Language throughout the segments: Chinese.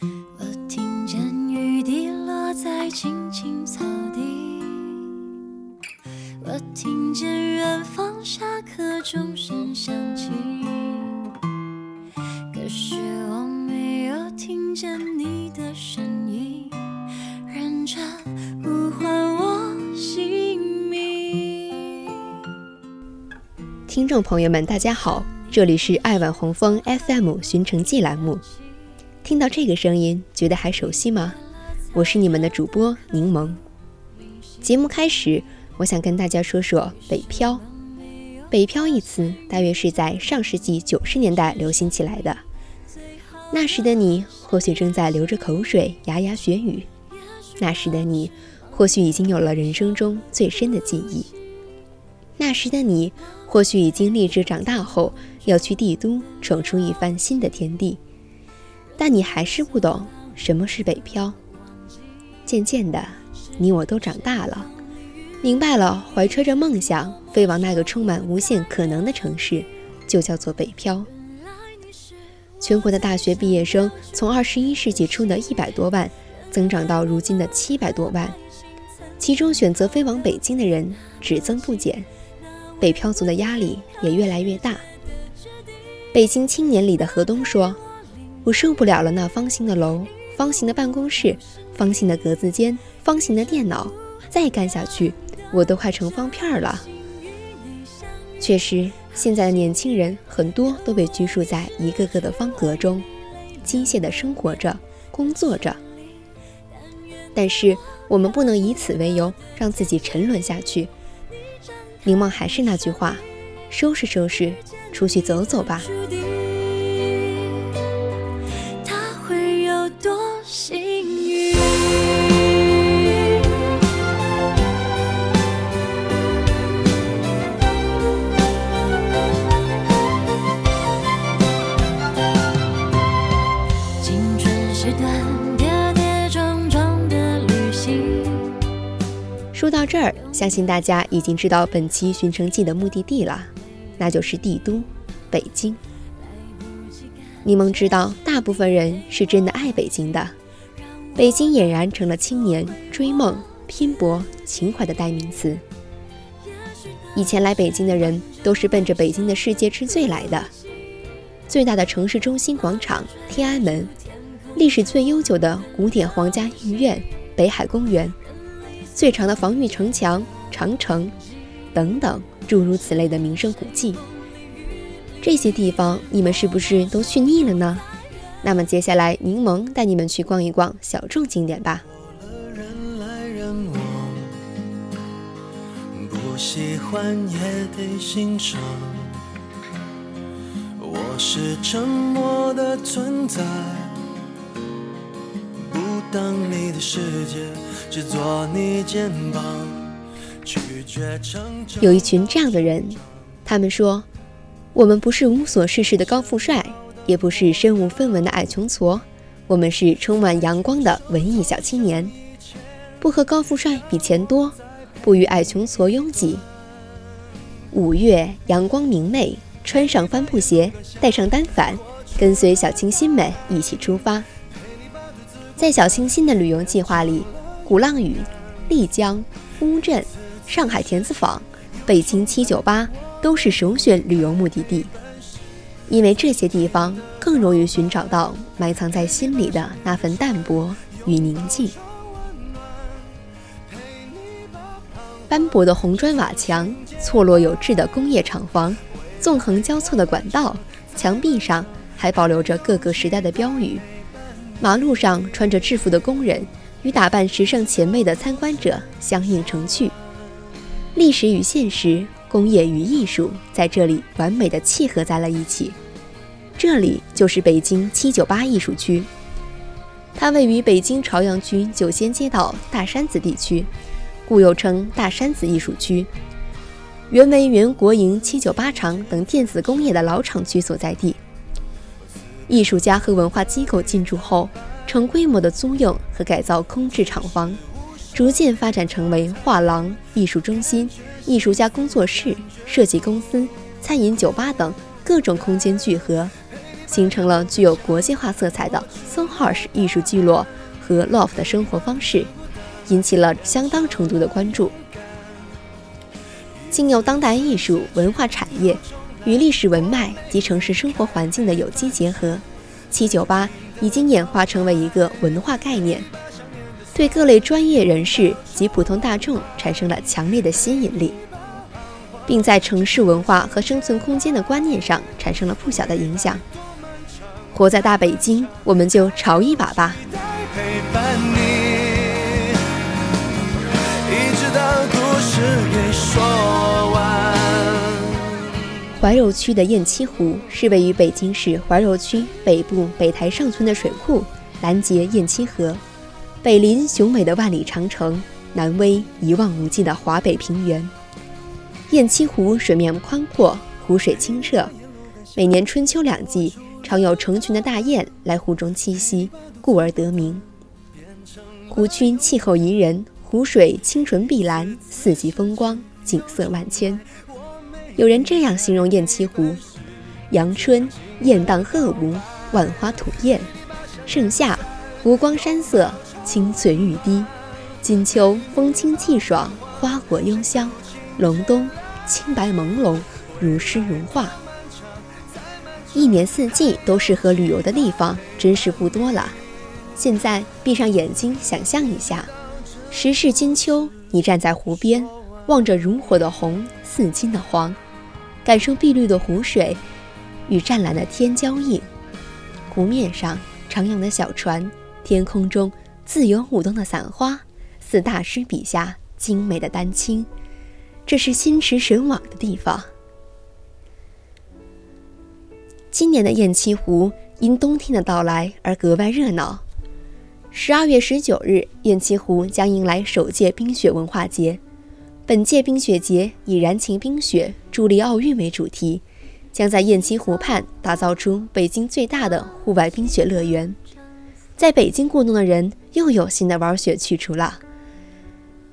我听见雨滴落在青青草地，我听见远方下课钟声响起，可是我没有听见你的声音，认真呼唤我姓名。听众朋友们，大家好，这里是爱晚红枫 FM 寻城记栏目。听到这个声音，觉得还熟悉吗？我是你们的主播柠檬。节目开始，我想跟大家说说“北漂”。北漂一词大约是在上世纪九十年代流行起来的。那时的你，或许正在流着口水牙牙学语；那时的你，或许已经有了人生中最深的记忆；那时的你，或许已经立志长大后要去帝都闯出一番新的天地。但你还是不懂什么是北漂。渐渐的，你我都长大了，明白了，怀揣着梦想飞往那个充满无限可能的城市，就叫做北漂。全国的大学毕业生从二十一世纪初的一百多万，增长到如今的七百多万，其中选择飞往北京的人只增不减，北漂族的压力也越来越大。北京青年里的何东说。我受不了了，那方形的楼、方形的办公室、方形的格子间、方形的电脑，再干下去，我都快成方片儿了。确实，现在的年轻人很多都被拘束在一个个的方格中，机械的生活着、工作着。但是，我们不能以此为由让自己沉沦下去。柠檬还是那句话，收拾收拾，出去走走吧。跌跌撞撞的旅行说到这儿，相信大家已经知道本期寻城记的目的地了，那就是帝都北京。柠檬知道，大部分人是真的爱北京的，北京俨然成了青年追梦、拼搏、情怀的代名词。以前来北京的人都是奔着北京的世界之最来的，最大的城市中心广场天安门，历史最悠久的古典皇家御苑北海公园。最长的防御城墙长城，等等诸如此类的名胜古迹，这些地方你们是不是都去腻了呢？那么接下来柠檬带你们去逛一逛小众景点吧。不喜欢也得欣赏，我是沉默的存在，当你的世界只做你肩膀。有一群这样的人，他们说：“我们不是无所事事的高富帅，也不是身无分文的矮穷矬，我们是充满阳光的文艺小青年。不和高富帅比钱多，不与矮穷矬拥挤。五月阳光明媚，穿上帆布鞋，带上单反，跟随小清新们一起出发。在小清新的旅游计划里。”鼓浪屿、丽江、乌镇、上海田子坊、北京七九八都是首选旅游目的地，因为这些地方更容易寻找到埋藏在心里的那份淡泊与宁静。斑驳的红砖瓦墙，错落有致的工业厂房，纵横交错的管道，墙壁上还保留着各个时代的标语，马路上穿着制服的工人。与打扮时尚前卫的参观者相映成趣，历史与现实，工业与艺术在这里完美的契合在了一起。这里就是北京七九八艺术区，它位于北京朝阳区九仙街道大山子地区，故又称大山子艺术区。原为原国营七九八厂等电子工业的老厂区所在地。艺术家和文化机构进驻后。成规模的租用和改造空置厂房，逐渐发展成为画廊、艺术中心、艺术家工作室、设计公司、餐饮酒吧等各种空间聚合，形成了具有国际化色彩的 SoHo 式艺术聚落和 Loft 的生活方式，引起了相当程度的关注。经由当代艺术文化产业与历史文脉及城市生活环境的有机结合，七九八已经演化成为一个文化概念，对各类专业人士及普通大众产生了强烈的吸引力，并在城市文化和生存空间的观念上产生了不小的影响。活在大北京，我们就潮一把吧！陪伴你，一直到故事给说。怀柔区的雁栖湖是位于北京市怀柔区北部北台上村的水库，拦截雁栖河，北临雄伟的万里长城，南威一望无际的华北平原。雁栖湖水面宽阔，湖水清澈，每年春秋两季。常有成群的大雁来湖中栖息，故而得名。湖区气候宜人，湖水清纯碧蓝，四季风光，景色万千。有人这样形容雁栖湖：阳春雁荡鹤舞，万花吐艳；盛夏湖光山色，青翠欲滴；金秋风清气爽，花果幽香；隆冬清白朦胧，如诗如画。一年四季都适合旅游的地方真是不多了。现在闭上眼睛，想象一下，时是金秋，你站在湖边，望着如火的红，似金的黄，感受碧绿的湖水与湛蓝的天交映。湖面上徜徉的小船，天空中自由舞动的伞花，似大师笔下精美的丹青。这是心驰神往的地方。今年的雁栖湖因冬天的到来而格外热闹。十二月十九日，雁栖湖将迎来首届冰雪文化节。本届冰雪节以“燃情冰雪，助力奥运”为主题，将在雁栖湖畔打造出北京最大的户外冰雪乐园。在北京过冬的人又有新的玩雪去处了。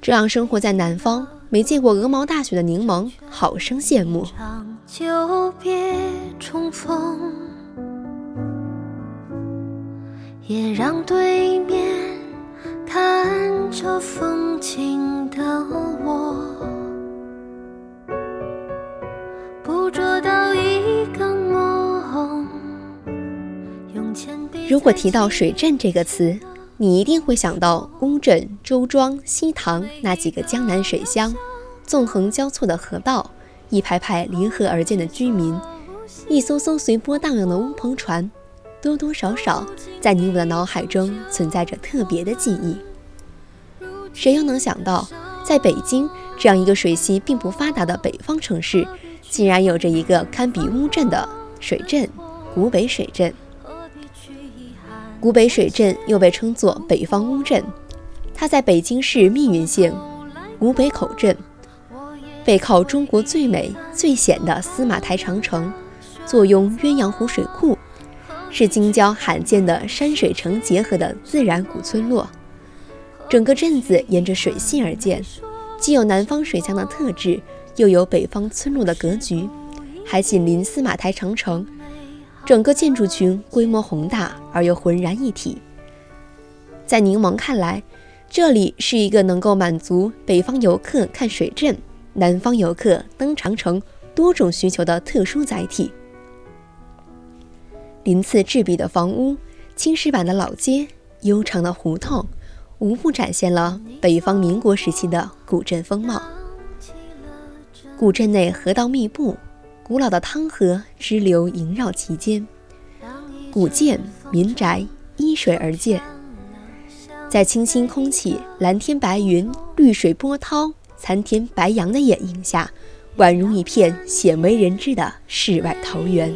这让生活在南方、没见过鹅毛大雪的柠檬好生羡慕。久别重逢，也让对面看着风景的我，如果提到水镇这个词，你一定会想到乌镇、周庄、西塘那几个江南水乡，纵横交错的河道。一排排临河而建的居民，一艘艘随波荡漾的乌篷船，多多少少在你我的脑海中存在着特别的记忆。谁又能想到，在北京这样一个水系并不发达的北方城市，竟然有着一个堪比乌镇的水镇——古北水镇。古北水镇又被称作北方乌镇，它在北京市密云县古北口镇。背靠中国最美最险的司马台长城，坐拥鸳鸯湖水库，是京郊罕见的山水城结合的自然古村落。整个镇子沿着水系而建，既有南方水乡的特质，又有北方村落的格局，还紧邻司马台长城，整个建筑群规模宏大而又浑然一体。在柠檬看来，这里是一个能够满足北方游客看水镇。南方游客登长城多种需求的特殊载体，鳞次栉比的房屋、青石板的老街、悠长的胡同，无不展现了北方民国时期的古镇风貌。古镇内河道密布，古老的汤河支流萦绕其间，古建民宅依水而建，在清新空气、蓝天白云、绿水波涛。参天白杨的掩映下，宛如一片鲜为人知的世外桃源。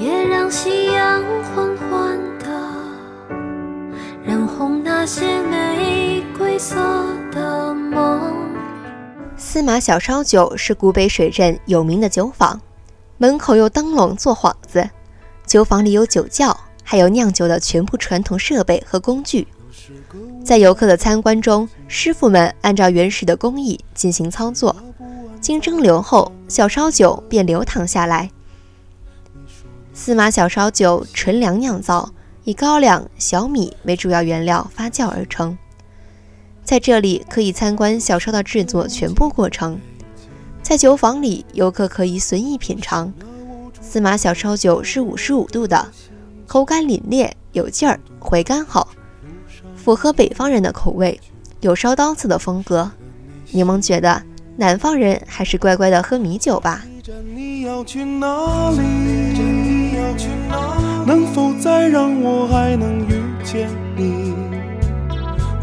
也让夕阳缓缓地染红那些玫瑰色。司马小烧酒是古北水镇有名的酒坊，门口用灯笼做幌子，酒坊里有酒窖。还有酿酒的全部传统设备和工具，在游客的参观中，师傅们按照原始的工艺进行操作，经蒸馏后，小烧酒便流淌下来。司马小烧酒纯粮酿造，以高粱、小米为主要原料发酵而成。在这里可以参观小烧的制作全部过程。在酒坊里，游客可以随意品尝。司马小烧酒是五十五度的，口感凛冽有劲儿，回甘好，符合北方人的口味，有烧刀子的风格。柠檬觉得南方人还是乖乖的喝米酒吧。能否再让我还能遇见？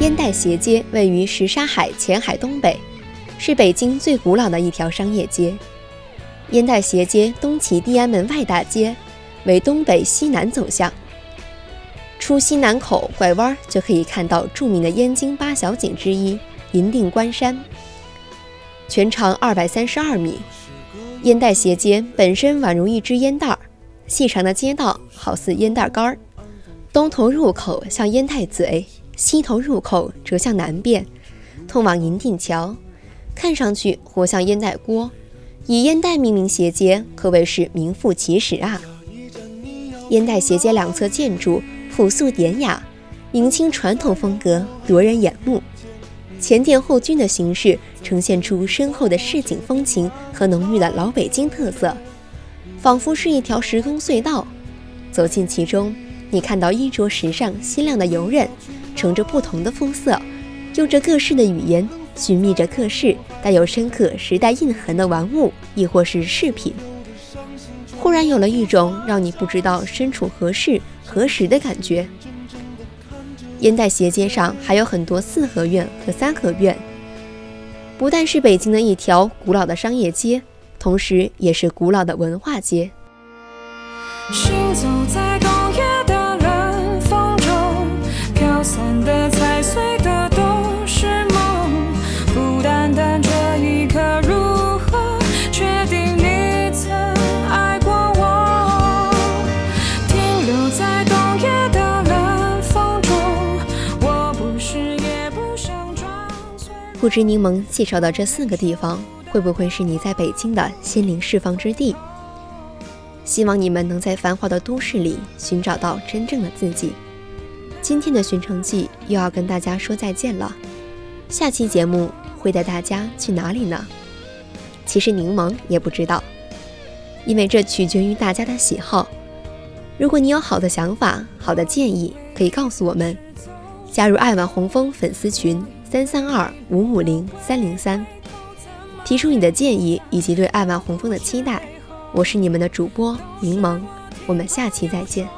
烟袋斜街位于什刹海前海东北，是北京最古老的一条商业街。烟袋斜街东起地安门外大街，为东北西南走向。出西南口拐弯就可以看到著名的燕京八小景之一银锭关山。全长二百三十二米，烟袋斜街本身宛如一只烟袋儿，细长的街道好似烟袋杆儿。东头入口像烟袋嘴，西头入口折向南边，通往银锭桥，看上去活像烟袋锅。以烟袋命名斜街，可谓是名副其实啊！烟袋斜街两侧建筑朴素典雅，明清传统风格夺人眼目。前店后居的形式呈现出深厚的市井风情和浓郁的老北京特色，仿佛是一条时空隧道。走进其中，你看到衣着时尚、鲜亮的游人，乘着不同的肤色，用着各式的语言，寻觅着各式带有深刻时代印痕的玩物，亦或是饰品。忽然有了一种让你不知道身处何世何时的感觉。烟袋斜街上还有很多四合院和三合院，不但是北京的一条古老的商业街，同时也是古老的文化街。不知柠檬介绍的这四个地方，会不会是你在北京的心灵释放之地？希望你们能在繁华的都市里寻找到真正的自己。今天的寻城记又要跟大家说再见了，下期节目会带大家去哪里呢？其实柠檬也不知道，因为这取决于大家的喜好。如果你有好的想法、好的建议，可以告诉我们，加入爱晚红枫粉丝群三三二五五零三零三，提出你的建议以及对爱玩红枫的期待。我是你们的主播柠檬，我们下期再见。